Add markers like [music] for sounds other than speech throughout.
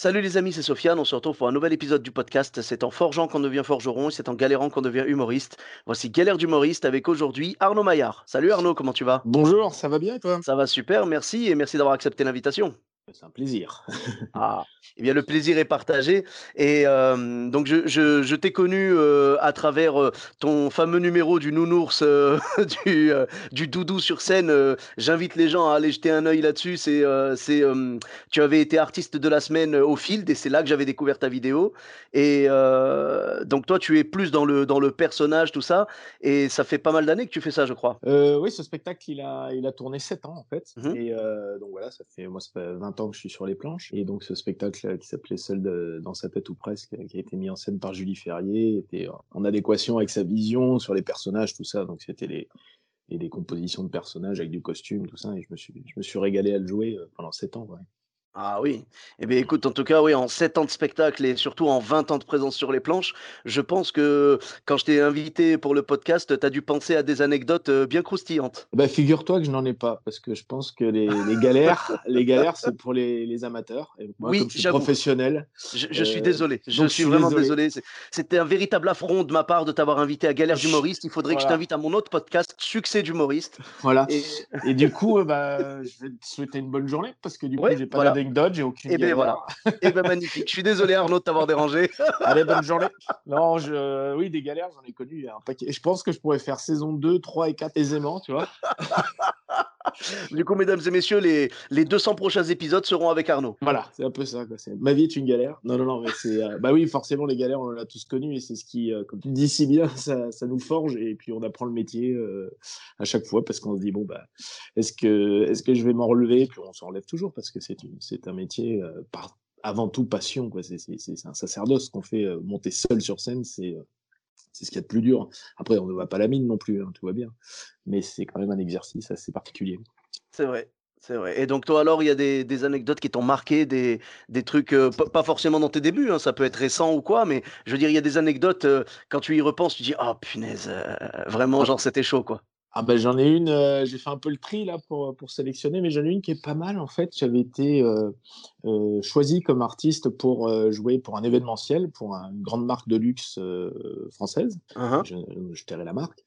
Salut les amis, c'est Sofiane. On se retrouve pour un nouvel épisode du podcast. C'est en forgeant qu'on devient forgeron et c'est en galérant qu'on devient humoriste. Voici Galère d'humoriste avec aujourd'hui Arnaud Maillard. Salut Arnaud, comment tu vas? Bonjour, ça va bien et toi? Ça va super, merci et merci d'avoir accepté l'invitation. C'est un plaisir. [laughs] Ah, eh bien le plaisir est partagé. Et euh, donc je, je- je t'ai connu euh, à travers euh, ton fameux numéro du nounours, euh, [laughs] du, euh, du doudou sur scène. Euh, J'invite les gens à aller jeter un œil là-dessus. C'est, euh, c'est, euh, tu avais été artiste de la semaine au Field et c'est là que j'avais découvert ta vidéo. Et euh, donc toi, tu es plus dans le, dans le personnage, tout ça. Et ça fait pas mal d'années que tu fais ça, je crois. Euh, oui, ce spectacle, il a, il a tourné 7 ans en fait. Mhm. Et euh, donc voilà, ça fait, moi, ça fait 20 que je suis sur les planches. Et donc ce spectacle qui s'appelait Seul dans sa tête ou presque, qui a été mis en scène par Julie Ferrier, était en adéquation avec sa vision sur les personnages, tout ça. Donc c'était les, des compositions de personnages avec du costume, tout ça. Et je me suis, régalé à le jouer euh, pendant 7 ans. Ah oui. Eh bien, écoute, en tout cas, oui, en 7 ans de spectacle et surtout en 20 ans de présence sur les planches, je pense que quand je t'ai invité pour le podcast, tu as dû penser à des anecdotes euh, bien croustillantes. Bah, figure-toi que je n'en ai pas, parce que je pense que les, les galères, les galères, c'est pour les, les amateurs. Et moi, Oui, comme je suis professionnel, Je, je suis Euh, désolé. Je suis vraiment désolé. C'était un véritable affront de ma part de t'avoir invité à Galère d'humoriste. Il faudrait que je t'invite à mon autre podcast, Succès d'humoriste. voilà. Et, Et du coup, euh, bah, je vais te souhaiter une bonne journée parce que du coup, Ouais, j'ai pas voilà. d'anecdote, j'ai aucune. et bien galère. voilà. Et ben magnifique. Je suis désolé Arnaud de t'avoir dérangé. [laughs] Allez, bonne journée. Non, je... oui, des galères, j'en ai connu un paquet. Et je pense que je pourrais faire saison 2, 3 et 4 aisément, tu vois. [laughs] Du coup, mesdames et messieurs, les, les 200 prochains épisodes seront avec Arnaud. Voilà, c'est un peu ça. Quoi. Ma vie est une galère. Non, non, non, mais c'est. euh, Bah oui, forcément, les galères, on en a tous connu et c'est ce qui, euh, comme tu dis si bien, ça, ça nous forge et puis on apprend le métier euh, à chaque fois parce qu'on se dit, bon, bah, est-ce que, est-ce que je vais m'en relever? Puis on s'en relève toujours parce que c'est, un métier euh, par... avant tout passion. Quoi. C'est, c'est, c'est c'est un sacerdoce qu'on fait euh, monter seul sur scène. C'est. C'est ce qu'il y a de plus dur. Après, on ne va pas la mine non plus, hein, tout va bien. Mais c'est quand même un exercice assez particulier. C'est vrai. C'est vrai. Et donc toi alors, il y a des, des anecdotes qui t'ont marqué, des, des trucs, euh, pas forcément dans tes débuts, hein, ça peut être récent ou quoi, mais je veux dire, il y a des anecdotes, euh, quand tu y repenses, tu dis, oh punaise, euh, vraiment, genre c'était chaud quoi. Ah ben j'en ai une, euh, j'ai fait un peu le tri là pour, pour sélectionner, mais j'en ai une qui est pas mal en fait. J'avais été euh, euh, choisi comme artiste pour euh, jouer pour un événementiel, pour un- une grande marque de luxe euh, française. Hein, Je, je tairai la marque.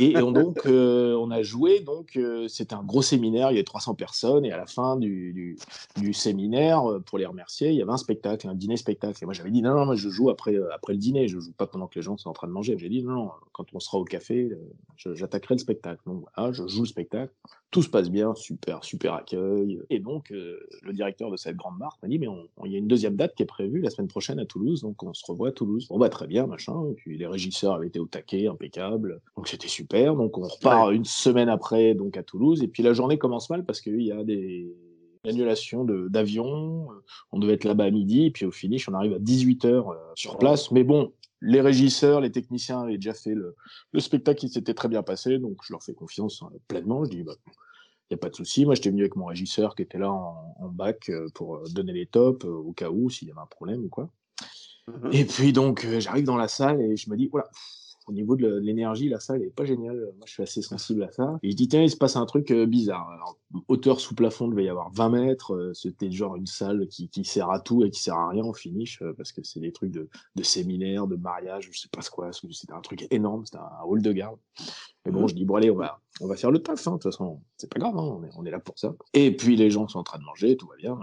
Et, on, donc euh, on a joué, donc euh, c'était un gros séminaire, il y avait 300 personnes, et à la fin du, du, du séminaire, euh, pour les remercier, il y avait un spectacle, un dîner spectacle. Et moi j'avais dit non, non, moi je joue après, euh, après le dîner, je joue pas pendant que les gens sont en train de manger. J'ai dit non, non, quand on sera au café, euh, j'attaquerai le spectacle. Donc voilà, je joue le spectacle, tout se passe bien, super, super accueil. Et donc euh, le directeur de cette grande marque m'a dit mais il y a une deuxième date qui est prévue la semaine prochaine à Toulouse, donc on se revoit à Toulouse. Bon bah très bien, machin. Et puis les régisseurs avaient été au taquet, impeccable. Donc c'était super. Donc on repart une semaine après donc à Toulouse. Et puis la journée commence mal parce qu'il y a des annulations de- d'avions. On devait être là-bas à midi, et puis au finish, on arrive à 18h sur place. Mais bon, les régisseurs, les techniciens avaient déjà fait le, le spectacle qui s'était très bien passé, donc je leur fais confiance euh, pleinement. Je dis, bah, il n'y a pas de souci. Moi, j'étais venu avec mon régisseur qui était là en, en bac euh, pour euh, donner les tops euh, au cas où, s'il y avait un problème ou quoi. Mhm. Et puis donc, j'arrive dans la salle et je me dis, voilà, au niveau de l'énergie, la salle est pas géniale. Moi, je suis assez sensible à ça. Et je dis, tiens, il se passe un truc bizarre. Alors, hauteur sous plafond devait y avoir 20 mètres. euh, C'était genre une salle qui, qui sert à tout et qui sert à rien au finish euh, parce que c'est des trucs de, de séminaire, de mariage, je sais pas ce quoi. C'était un truc énorme. C'était un hall de garde. Mais bon, je dis, bon, allez, on va, on va faire le taf, hein, de toute façon, c'est pas grave, hein, on, est, on est là pour ça. Et puis les gens sont en train de manger, tout va bien,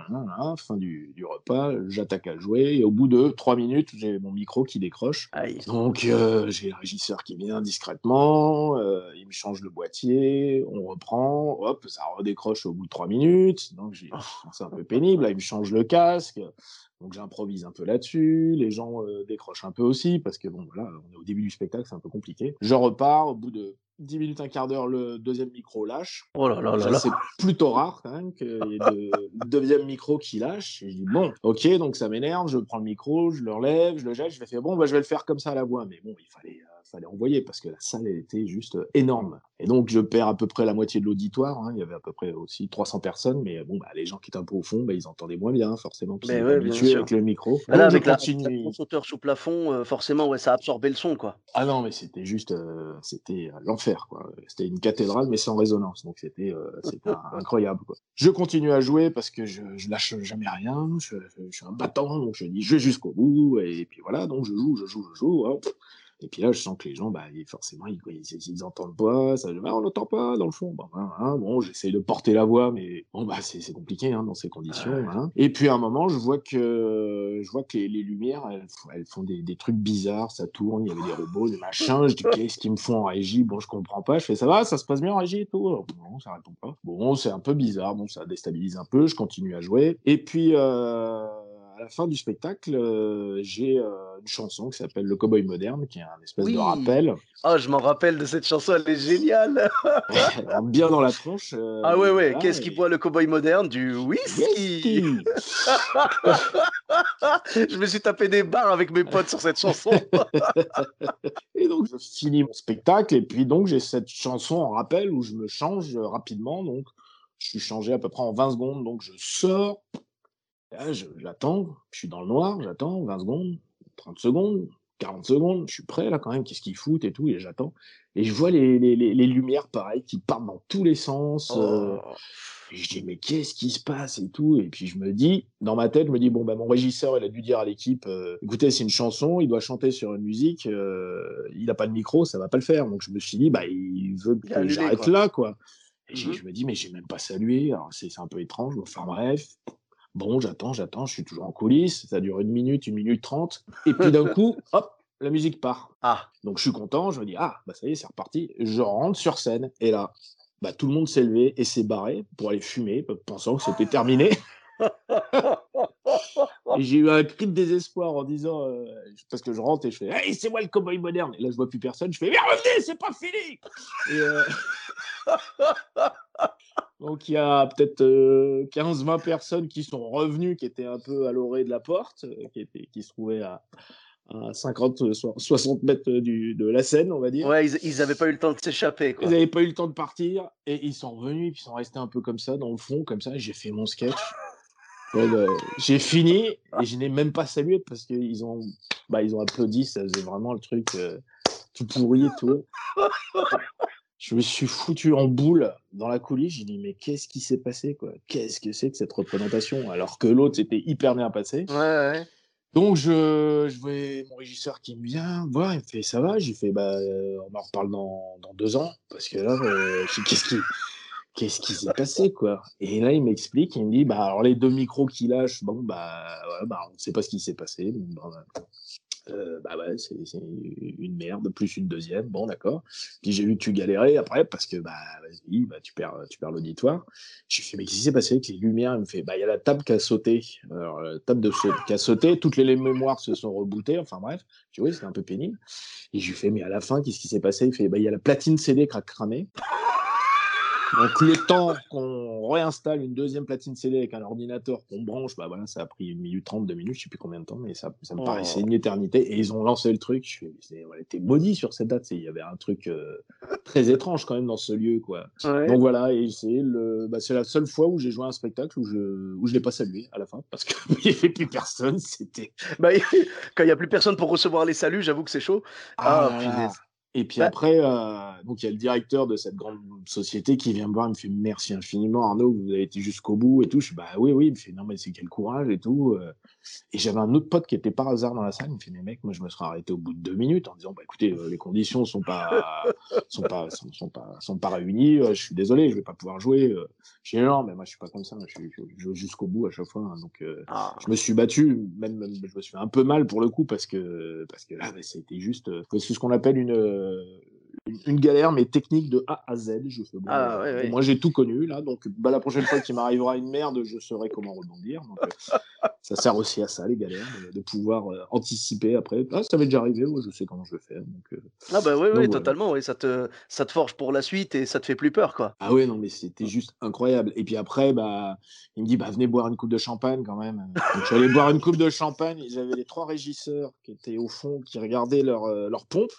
fin du, du repas, j'attaque à jouer, et au bout de trois minutes, j'ai mon micro qui décroche. Aïe. Donc euh, j'ai le régisseur qui vient discrètement, euh, il me change le boîtier, on reprend, hop, ça redécroche au bout de trois minutes, donc c'est un peu pénible, là il me change le casque, donc j'improvise un peu là-dessus, les gens euh, décrochent un peu aussi, parce que bon voilà, on est au début du spectacle, c'est un peu compliqué. Je repars, au bout de 10 minutes, un quart d'heure, le deuxième micro lâche. Oh là là là. C'est plutôt rare quand même que le [laughs] deuxième micro qui lâche. Et je dis bon, ok, donc ça m'énerve, je prends le micro, je le relève, je le jette, je vais faire bon, bah, je vais le faire comme ça à la voix. Mais bon, il fallait, euh, fallait envoyer parce que la salle elle était juste énorme. Et donc je perds à peu près la moitié de l'auditoire. hein. Il y avait à peu près aussi 300 personnes, mais bon, bah, les gens qui étaient un peu au fond, bah, ils entendaient moins bien forcément. Parce Mais qu'ils ouais, habitués avec le micro. Ah là, avec la, la grosse hauteur sous plafond, euh, forcément, ouais, ça absorbait le son, quoi. Ah non, mais c'était juste, euh, c'était euh, l'enfer, quoi. C'était une cathédrale, mais sans résonance, donc c'était, euh, [laughs] incroyable, quoi. Je continue à jouer parce que je, je lâche jamais rien. Je, je suis un battant, donc je dis je vais jusqu'au bout, et puis voilà, donc je joue, je joue, je joue. hop. Et puis là, je sens que les gens, bah, forcément, ils, ils, ils entendent pas, ça, bah, on n'entend pas dans le fond. Bon, hein, hein, bon, j'essaye de porter la voix, mais bon, bah, c'est compliqué hein, dans ces conditions. hein. Et puis à un moment, je vois que, je vois que les, les lumières, elles, font- elles font des, des trucs bizarres, ça tourne, il y avait des robots, des machins. Je dis [laughs] qu'est-ce qu'ils me font en régie? Bon, je comprends pas. Je fais ça va, ça se passe bien en régie et tout. Alors, bon, ça répond pas. Bon, c'est un peu bizarre. Bon, ça déstabilise un peu. Je continue à jouer. Et puis. Euh, la fin du spectacle, euh, j'ai euh, une chanson qui s'appelle Le Cowboy Moderne, qui est un espèce Oui. de rappel, Ah, je m'en rappelle de cette chanson, elle est géniale. [laughs] Bien dans la tronche. euh, Ah ouais, ouais, voilà, qu'est-ce et- qu'il boit le cowboy moderne? Du whisky. Whisky. [laughs] je me suis tapé des barres avec mes potes sur cette chanson. [laughs] Et donc, je finis mon spectacle, et puis donc, j'ai cette chanson en rappel où je me change rapidement. Donc, je suis changé à peu près en 20 secondes. Donc, je sors. Là, j'attends. Je suis dans le noir. J'attends 20 secondes, 30 secondes, 40 secondes. Je suis prêt là quand même. Qu'est-ce qu'ils foutent et tout. Et j'attends. Et je vois les, les, les, les lumières, pareil, qui partent dans tous les sens. euh, Oh. et je dis, mais qu'est-ce qui se passe et tout. Et puis je me dis, dans ma tête, je me dis, bon, bah, mon régisseur, il a dû dire à l'équipe, euh, écoutez, c'est une chanson, il doit chanter sur une musique, euh, il n'a pas de micro, ça va pas le faire. Donc je me suis dit, bah, il veut que j'arrête là, quoi. Et Mhm. je me dis, mais j'ai même pas salué. Alors c'est un peu étrange. Enfin bref. Bon, j'attends, j'attends, je suis toujours en coulisses. Ça dure une minute, une minute trente. Et puis d'un [laughs] coup, hop, la musique part. Ah, Donc je suis content, je me dis ah bah ça y est c'est reparti. Je rentre sur scène et là bah tout le monde s'est levé et s'est barré pour aller fumer pensant que c'était terminé. [laughs] et j'ai eu un cri de désespoir en disant euh, parce que je rentre et je fais hey c'est moi le cowboy moderne et là je vois plus personne je fais mais revenez c'est pas fini. Et, euh, [laughs] Donc il y a peut-être 15-20 personnes qui sont revenues, qui étaient un peu à l'orée de la porte, euh, qui, étaient, qui se trouvaient à, à 50, euh, so- 60 mètres du, de la scène, on va dire. ouais, ils, ils avaient pas eu le temps de s'échapper. Ils n'avaient pas eu le temps de partir et ils sont revenus et puis ils sont restés un peu comme ça, dans le fond, comme ça. et J'ai fait mon sketch. Bah, j'ai fini et je n'ai même pas salué parce qu'ils ont, bah, ils ont applaudi. Ça faisait vraiment le truc euh, tout pourri et tout. [laughs] Je me suis foutu en boule dans la coulisse. J'ai dit, mais qu'est-ce qui s'est passé quoi? Qu'est-ce que c'est que cette représentation? Alors que l'autre, c'était hyper bien passé. Ouais, ouais. Donc, je, je vois mon régisseur qui me vient voir, il me fait Ça va? J'ai fait Bah, euh, on en reparle dans, dans deux ans, parce que là, euh, [laughs] qu'est-ce qui. Qu'est-ce qui s'est passé, quoi? Et là, il m'explique, il me dit, bah, alors les deux micros qu'il lâche, bon, bah, ouais, bah, on ne sait pas ce qui s'est passé. Bah, euh, bah ouais, c'est une merde, plus une deuxième, bon, d'accord. Puis j'ai vu que tu galérais après, parce que, bah, vas-y, bah, tu perds, tu perds l'auditoire. J'ai fait, mais qu'est-ce qui s'est passé? Avec les lumières Il me fait, bah, il y a la table qui a sauté. Alors, la table de saut qui a sauté, toutes les mémoires se sont rebootées, enfin bref. Tu vois, c'était un peu pénible. Et je lui fais, mais à la fin, qu'est-ce qui s'est passé? Il fait, bah, il y a la platine CD qui a cramé. Donc, le temps qu'on réinstalle une deuxième platine CD avec un ordinateur qu'on branche, bah voilà, ça a pris une minute trente, deux minutes, je sais plus combien de temps, mais ça, ça me Oh. paraissait une éternité. Et ils ont lancé le truc. Je on était maudit sur cette date. Il y avait un truc euh, très étrange quand même dans ce lieu, quoi. Ouais. Donc voilà, et c'est le, bah, c'est la seule fois où j'ai joué à un spectacle où je, où je l'ai pas salué à la fin parce qu'il [laughs] n'y avait plus personne. C'était Bah, [laughs] quand il y a plus personne pour recevoir les saluts, j'avoue que c'est chaud. Ah, punaise. Et puis Bah- après, euh, donc il y a le directeur de cette grande société qui vient me voir, il me fait merci infiniment Arnaud, vous avez été jusqu'au bout et tout. Je dis bah oui oui, il me fait non mais c'est quel courage et tout. euh. Et j'avais un autre pote qui était par hasard dans la salle, il me fait mais mec, moi je me serais arrêté au bout de deux minutes en disant bah écoutez euh, les conditions sont pas [laughs] sont pas sont, sont pas sont pas réunies, je suis désolé, je vais pas pouvoir jouer. Je dis non mais moi je suis pas comme ça, je, suis- jusqu'au bout à chaque fois. hein. donc euh, Ah. je me suis battu, même, même- je me suis fait un peu mal pour le coup parce que parce que là, bah, c'était juste, c'est ce qu'on appelle une une, galère, mais technique de A à Z. Je fais, Ah, ouais, ouais. Moi, j'ai tout connu, là. Donc, bah, la prochaine fois qu'il m'arrivera une merde, je saurai comment rebondir. Donc, euh, [laughs] ça sert aussi à ça, les galères, de, de pouvoir euh, anticiper après. Ah, ça m'est déjà arrivé, ouais, je sais comment je fais. Donc, euh, Ah bah oui, oui, totalement, oui, ça te, ça te forge pour la suite et ça te fait plus peur, quoi. Ah ouais, non, mais c'était juste incroyable. Et puis après, bah, il me dit, bah, venez boire une coupe de champagne quand même. Donc, je suis allé boire une coupe de champagne. J'avais les trois régisseurs qui étaient au fond, qui regardaient leur, leur pompe.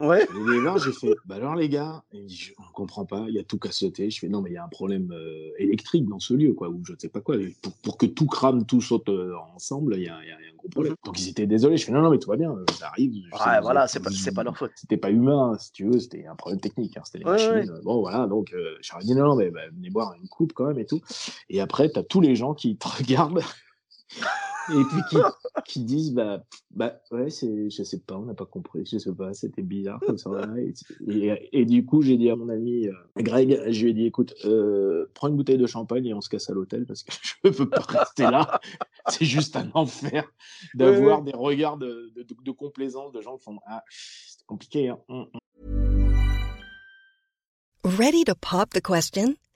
Ouais. Et les gars, j'ai fait, bah alors les gars, il dit, je- on comprend pas, il y a tout qu'à sauter. Je fais, non, mais il y a un problème euh, électrique dans ce lieu, quoi, ou je sais pas quoi. Pour, pour que tout crame, tout saute euh, ensemble, il y a, il y un gros problème. Donc ils étaient désolés. Je fais, non, non, mais tout va bien, euh, ça arrive. Sais, Ouais, vous voilà, c'est pas, pas leur faute. C'était pas humain, si tu veux, c'était un problème technique, hein, c'était les Ouais, machines. ouais. Bon, voilà, donc euh, j'aurais dit, non, non, mais bah, venez boire une coupe quand même et tout. Et après, t'as tous les gens qui te [laughs] regardent. Et puis qui, qui disent bah bah ouais c'est je sais pas on n'a pas compris je sais pas c'était bizarre comme ça [laughs] et, et, et du coup j'ai dit à mon ami euh, Greg je lui ai dit écoute euh, prends une bouteille de champagne et on se casse à l'hôtel parce que [laughs] je peux pas rester là [laughs] c'est juste un enfer d'avoir Ouais, des regards de, de, de- de complaisance de gens qui font ah c'est compliqué hein. Hum, hum. Ready to pop the question?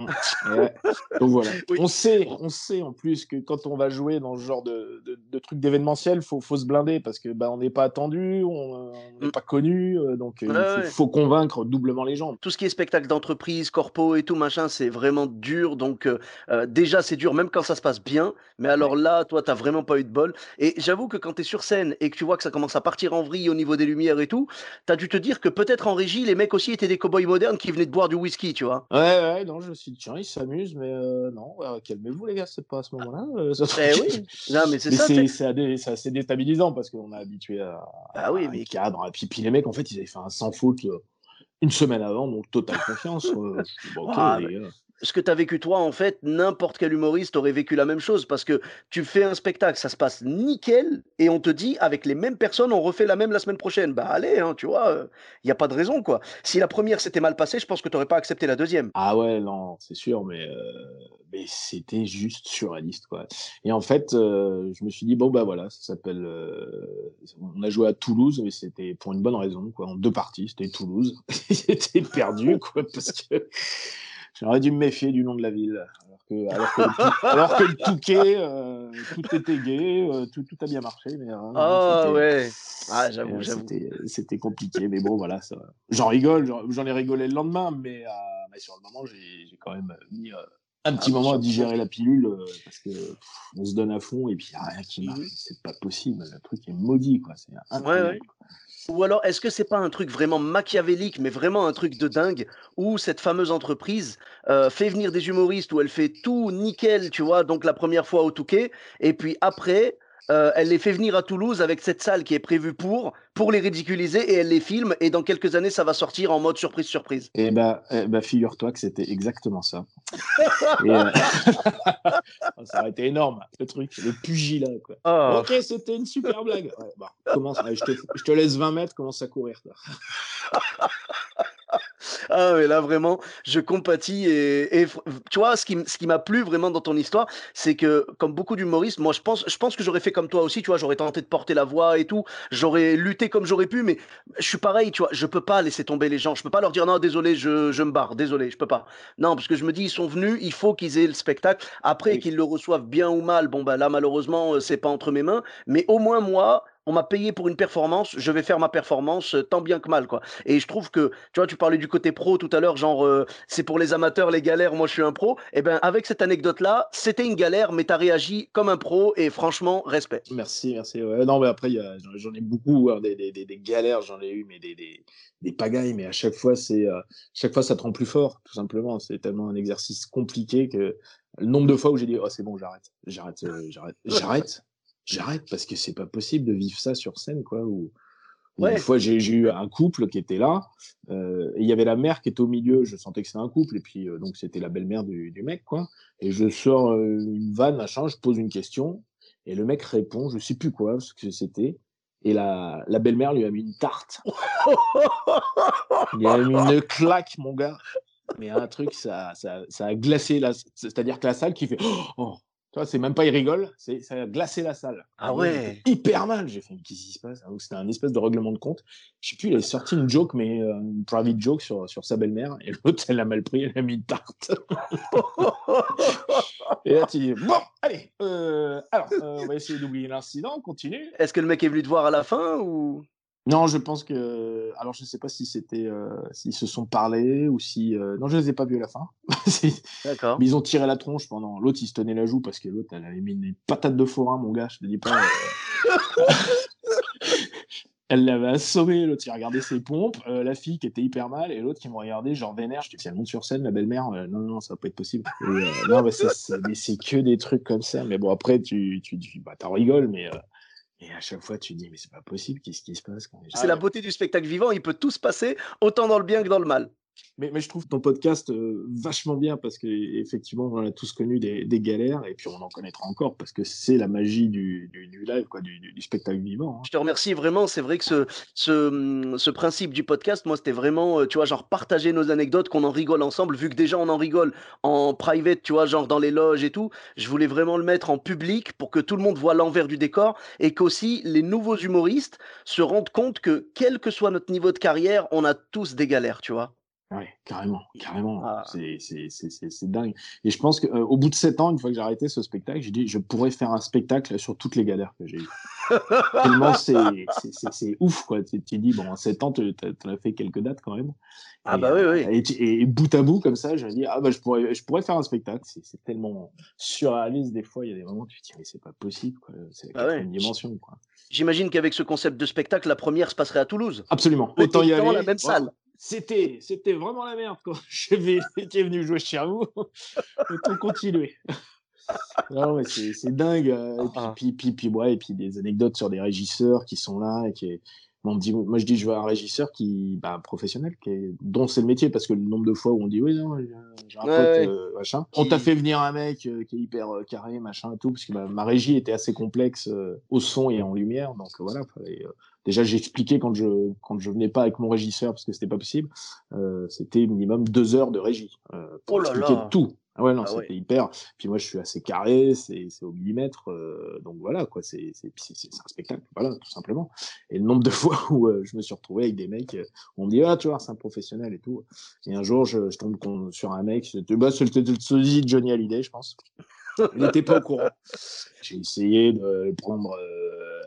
[laughs] Ouais. Donc voilà. [laughs] Oui. On sait, on sait en plus que quand on va jouer dans ce genre de, de, de truc d'événementiel, faut, faut se blinder parce que bah, on n'est pas attendu, on n'est Mm. pas connu, euh, donc euh, Ouais, il faut, ouais. faut convaincre doublement les gens. Tout ce qui est spectacle d'entreprise, corpo et tout machin, c'est vraiment dur. Donc euh, déjà c'est dur même quand ça se passe bien. Mais alors là, toi, t'as vraiment pas eu de bol. Et j'avoue que quand t'es sur scène et que tu vois que ça commence à partir en vrille au niveau des lumières et tout, t'as dû te dire que peut-être en régie, les mecs aussi étaient des cow-boys modernes qui venaient de boire du whisky, tu vois. Ouais, ouais, non, je me suis dit, tiens, ils s'amusent, mais euh, non, euh, calmez-vous les gars, c'est pas à ce moment-là. euh, ça- Eh oui. Non, mais c'est ça. c'est assez déstabilisant parce qu'on est habitué à, Bah oui, à mais cadre. Et puis, puis les mecs, en fait, ils avaient fait un sans faute euh, une semaine avant, donc totale confiance. euh, bon, Ah, les gars. Ce que tu as vécu toi, en fait, n'importe quel humoriste aurait vécu la même chose parce que tu fais un spectacle, ça se passe nickel et on te dit avec les mêmes personnes, on refait la même la semaine prochaine. Bah allez, hein, tu vois, il n'y a pas de raison quoi. Si la première s'était mal passée, je pense que tu n'aurais pas accepté la deuxième. Ah ouais, non, c'est sûr, mais, euh, mais c'était juste surréaliste, quoi. Et en fait, euh, je me suis dit, bon, bah voilà, ça s'appelle. euh, on a joué à Toulouse, mais c'était pour une bonne raison, quoi, en deux parties. C'était Toulouse. [laughs] J'étais perdu, quoi, parce que j'aurais dû me méfier du nom de la ville. Alors que, alors que, le, Tou- [laughs] alors que le Touquet, euh, tout était gay, euh, tout, tout a bien marché, mais. euh, c'était- ouais. Ah j'avoue, j'avoue. C'était, compliqué, mais bon, voilà, ça, j'en rigole, j'en, ai rigolé le lendemain, mais, euh, mais sur le moment, j'ai, quand même mis un petit Ah, moment à digérer la pilule parce que pff, on se donne à fond et puis il n'y a rien qui marche. Mhm. C'est pas possible, le truc est maudit, quoi. C'est ouais. Ou alors, est-ce que c'est pas un truc vraiment machiavélique, mais vraiment un truc de dingue, où cette fameuse entreprise euh, fait venir des humoristes, où elle fait tout nickel, tu vois, donc la première fois au Touquet, et puis après, euh, elle les fait venir à Toulouse avec cette salle qui est prévue pour, pour les ridiculiser, et elle les filme, et dans quelques années, ça va sortir en mode surprise-surprise. Et bah, eh bah, figure-toi que c'était exactement ça. [laughs] Euh, [laughs] ça aurait été énorme, le truc, le pugilat, quoi. Ah. Ok, c'était une super blague. Ouais, bah, commence, allez, je, te, je te laisse 20 mètres, commence à courir. toi. [laughs] Ah, mais là, vraiment, je compatis. Et, et tu vois, ce qui, ce qui m'a plu vraiment dans ton histoire, c'est que, comme beaucoup d'humoristes, moi, je pense, je pense que j'aurais fait comme toi aussi, tu vois, j'aurais tenté de porter la voix et tout, j'aurais lutté comme j'aurais pu, mais je suis pareil, tu vois, je peux pas laisser tomber les gens, je peux pas leur dire non, désolé, je, je me barre, désolé, je peux pas. Non, parce que je me dis, ils sont venus, il faut qu'ils aient le spectacle. Après, Oui. qu'ils le reçoivent bien ou mal, bon, bah là, malheureusement, euh, c'est pas entre mes mains, mais au moins, moi, on m'a payé pour une performance, je vais faire ma performance euh, tant bien que mal, quoi. Et je trouve que, tu vois, tu parlais du côté pro tout à l'heure, genre, euh, c'est pour les amateurs, les galères, moi je suis un pro. Et ben, avec cette anecdote-là, c'était une galère, mais t'as réagi comme un pro, et franchement, respect. Merci, merci. Ouais, non, mais après, j'en ai beaucoup, hein, des, des, des, des galères, j'en ai eu, mais des, des, des pagailles, mais à chaque fois, c'est, euh, chaque fois, ça te rend plus fort, tout simplement. C'est tellement un exercice compliqué que le nombre de fois où j'ai dit, oh, c'est bon, j'arrête, j'arrête, euh, j'arrête, j'arrête, j'arrête, parce que c'est pas possible de vivre ça sur scène, quoi, où, Une fois, j'ai eu un couple qui était là, euh, et il y avait la mère qui était au milieu. Je sentais que c'était un couple, et puis euh, donc c'était la belle-mère du, du, mec, quoi. Et je sors euh, une vanne, machin, je pose une question, et le mec répond, je sais plus quoi, ce que c'était. Et la, la belle-mère lui a mis une tarte. il a mis une claque, mon gars. Mais un truc, ça, ça, ça a glacé, la... c'est-à-dire que la salle qui fait oh, c'est même pas il rigole, c'est ça a glacé la salle. Ah ouais. Hyper mal. J'ai fait qu'est-ce qui se passe? C'était un espèce de règlement de compte. Je sais plus, il a sorti une joke, mais euh, une private joke sur, sur sa belle-mère, et l'autre elle a mal pris, elle a mis une tarte. [laughs] et là tu dis bon, allez, euh, alors euh, on va essayer d'oublier l'incident, on continue. Est-ce que le mec est venu te voir à la fin ou? Non, je pense que. Alors, je ne sais pas si c'était, euh, s'ils se sont parlé ou si. Euh, non, je ne les ai pas vus à la fin. [laughs] D'accord. Mais ils ont tiré la tronche pendant. L'autre, il se tenait la joue parce que l'autre, elle avait mis une patate de forain, mon gars. Je te dis pas. Euh. [laughs] elle l'avait assommé. L'autre, il regardait ses pompes. la fille qui était hyper mal et l'autre qui me regardait, genre vénère. Je dis, si elle monte sur scène, la belle-mère, non, non, ça va pas être possible. non, mais c'est que des trucs comme ça. Mais bon, après, tu, tu, tu bah, t'en rigoles, mais et à chaque fois, tu dis, mais c'est pas possible, qu'est-ce qui se passe C'est la beauté du spectacle vivant, il peut tout se passer, autant dans le bien que dans le mal. Mais, mais je trouve ton podcast euh, vachement bien parce qu'effectivement, on a tous connu des, des, galères et puis on en connaîtra encore parce que c'est la magie du, du, du, live, quoi, du, du spectacle vivant. Hein. Je te remercie vraiment. C'est vrai que ce, ce, ce, principe du podcast, moi, c'était vraiment, euh, tu vois, genre partager nos anecdotes, qu'on en rigole ensemble, vu que déjà on en rigole en private, tu vois, genre dans les loges et tout. Je voulais vraiment le mettre en public pour que tout le monde voit l'envers du décor et qu'aussi les nouveaux humoristes se rendent compte que quel que soit notre niveau de carrière, on a tous des galères, tu vois. Ouais, carrément, carrément. Ah. C'est dingue. Et je pense qu'au euh, bout de sept ans, une fois que j'ai arrêté ce spectacle, j'ai dit je pourrais faire un spectacle sur toutes les galères que j'ai eues. [laughs] Tellement c'est ouf, quoi. Tu te dis, bon, en sept ans, tu as, fait quelques dates quand même. Ah, bah oui, oui. Euh, et, bout à bout, comme ça, je me dis, ah, bah, je pourrais, je pourrais faire un spectacle. C'est tellement surréaliste, des fois. Il y a des moments où tu te dis, mais c'est pas possible, quoi. C'est ah une dimension, quoi. J'imagine qu'avec ce concept de spectacle, la première se passerait à Toulouse. Absolument. Autant y aller. la même salle c'était, c'était vraiment la merde quand [laughs] j'étais venu jouer chez vous. Autant continuer. non, mais c'est, dingue. Euh, et puis, ah. puis, puis, puis, ouais, et puis des anecdotes sur des régisseurs qui sont là et qui, on dit, moi, je dis, je veux un régisseur qui, bah, professionnel, qui est, dont c'est le métier, parce que le nombre de fois où on dit, oui, non, j'ai un pote, euh, machin. On t'a fait venir un mec euh, qui est hyper euh, carré, machin et tout, parce que ma régie était assez complexe au son et en lumière, donc voilà. déjà, j'ai expliqué quand je, quand je venais pas avec mon régisseur, parce que c'était pas possible, c'était minimum deux heures de régie, pour oh expliquer tout. Ah ouais, non, ah c'était hyper. Puis moi, je suis assez carré, c'est au millimètre. Euh, donc voilà, quoi, c'est un spectacle, voilà, tout simplement. Et le nombre de [laughs] fois où euh, je me suis retrouvé avec des mecs, euh, on me dit, ah, tu vois, c'est un professionnel et tout. Et un jour, je, je tombe sur un mec, c'était bah, le Johnny Hallyday, je pense. Il n'était pas au courant. J'ai essayé de le prendre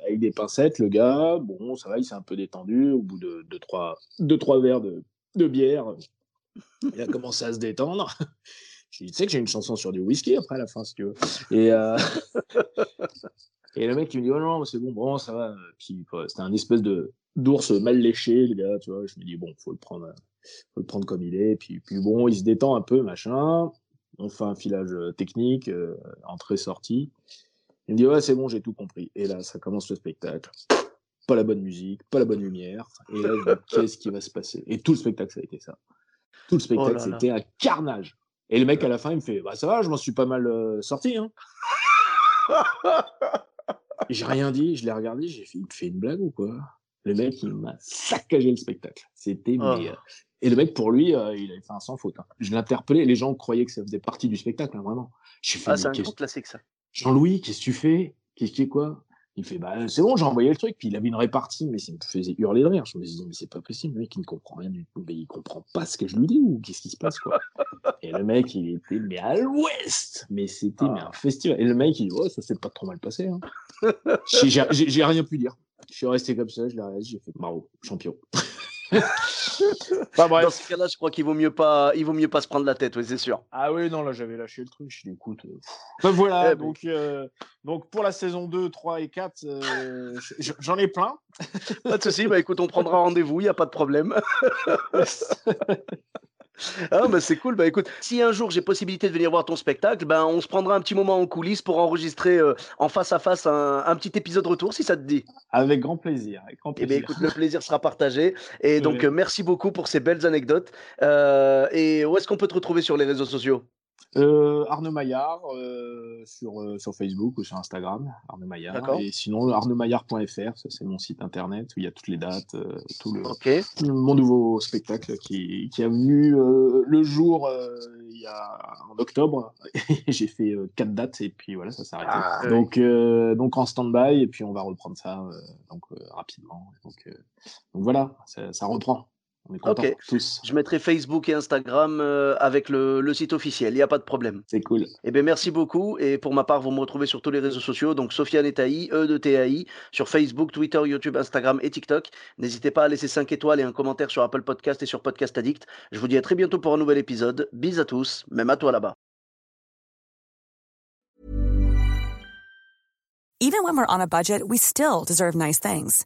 avec des pincettes, le gars. Bon, ça va, il s'est un peu détendu. Au bout de deux, trois, deux, trois verres de, de bière, il a commencé à se détendre. Tu sais que j'ai une chanson sur du whisky après à la fin, si tu veux. Et, euh... [laughs] et le mec, il me dit, oh non, c'est bon, bon, ça va. Puis c'était un espèce de d'ours mal léché, le gars, tu vois. Je me dis, bon, faut le prendre, faut le prendre comme il est. Puis, puis bon, il se détend un peu, machin. On fait un filage euh, technique, euh, entrée-sortie. Il me dit, ouais, c'est bon, j'ai tout compris. Et là, ça commence le spectacle. Pas la bonne musique, pas la bonne lumière. Et là, qu'est-ce qui va se passer? Et tout le spectacle, ça a été ça. Tout le spectacle, oh c'était un carnage. Et le mec, à la fin, il me fait Bah, ça va, je m'en suis pas mal euh, sorti. Hein. [laughs] j'ai rien dit, je l'ai regardé, j'ai fait Il me fait une blague ou quoi? Le mec, il m'a saccagé le spectacle. C'était. Oh. Euh, et le mec, pour lui, euh, il avait fait un sans faute. Hein. Je l'ai interpellé, les gens croyaient que ça faisait partie du spectacle, hein, vraiment. ah, c'est un classique, ça. Jean-Louis, qu'est-ce que tu fais? Qu'est-ce qui est quoi? Il fait, bah, c'est bon, j'ai envoyé le truc. Puis il avait une répartie, mais ça me faisait hurler de rire. Je me disais, mais c'est pas possible, le mec, il ne comprend rien du tout. Mais il comprend pas ce que je lui dis ou qu'est-ce qui se passe, quoi. [laughs] Et le mec, il était, mais à l'ouest. Mais c'était, mais un ah. festival. Et le mec, il dit, ouais, ça s'est pas trop mal passé, hein. [laughs] J'ai rien pu dire. Je suis resté comme ça, je l'ai j'ai fait, bravo, champion. Dans ce cas-là, je crois qu'il vaut mieux pas, il vaut mieux pas se prendre la tête, oui, c'est sûr. Ah oui, non, là, j'avais lâché le truc. Je écoute. Euh, voilà, eh ben. donc, euh, donc pour la saison 2, 3 et 4, euh, j'en ai plein. pas de souci, bah écoute, on prendra rendez-vous, il n'y a pas de problème. [laughs] Ah bah c'est cool, bah écoute, si un jour j'ai possibilité de venir voir ton spectacle, ben on se prendra un petit moment en coulisses pour enregistrer euh, en face à face un, un petit épisode retour si ça te dit. Avec grand plaisir. Avec grand Eh plaisir. écoute, le plaisir sera partagé. Et [laughs] donc, euh, merci beaucoup pour ces belles anecdotes. Euh, et où est-ce qu'on peut te retrouver sur les réseaux sociaux? Euh, Arnaud Maillard euh, sur, euh, sur Facebook ou sur Instagram, Arnaud Maillard. Et sinon, arnaudmaillard.fr, ça c'est mon site internet où il y a toutes les dates, euh, tout le, mon nouveau spectacle qui, qui a vu le jour il y a en octobre. [laughs] J'ai fait quatre dates et puis voilà, ça s'est arrêté. Ah, donc, donc en stand-by et puis on va reprendre ça donc, rapidement. Donc, donc voilà, ça, ça reprend. On est contents Ok. tous. Je mettrai Facebook et Instagram euh, avec le, le site officiel. Il n'y a pas de problème. C'est cool. Eh bien, merci beaucoup. Et pour ma part, vous me retrouvez sur tous les réseaux sociaux. Donc, Sofiane et Taï, E de TAI, sur Facebook, Twitter, YouTube, Instagram et TikTok. N'hésitez pas à laisser 5 étoiles et un commentaire sur Apple Podcast et sur Podcast Addict. Je vous dis à très bientôt pour un nouvel épisode. Bis à tous, même à toi là-bas. Even when we're on a budget, we still deserve nice things.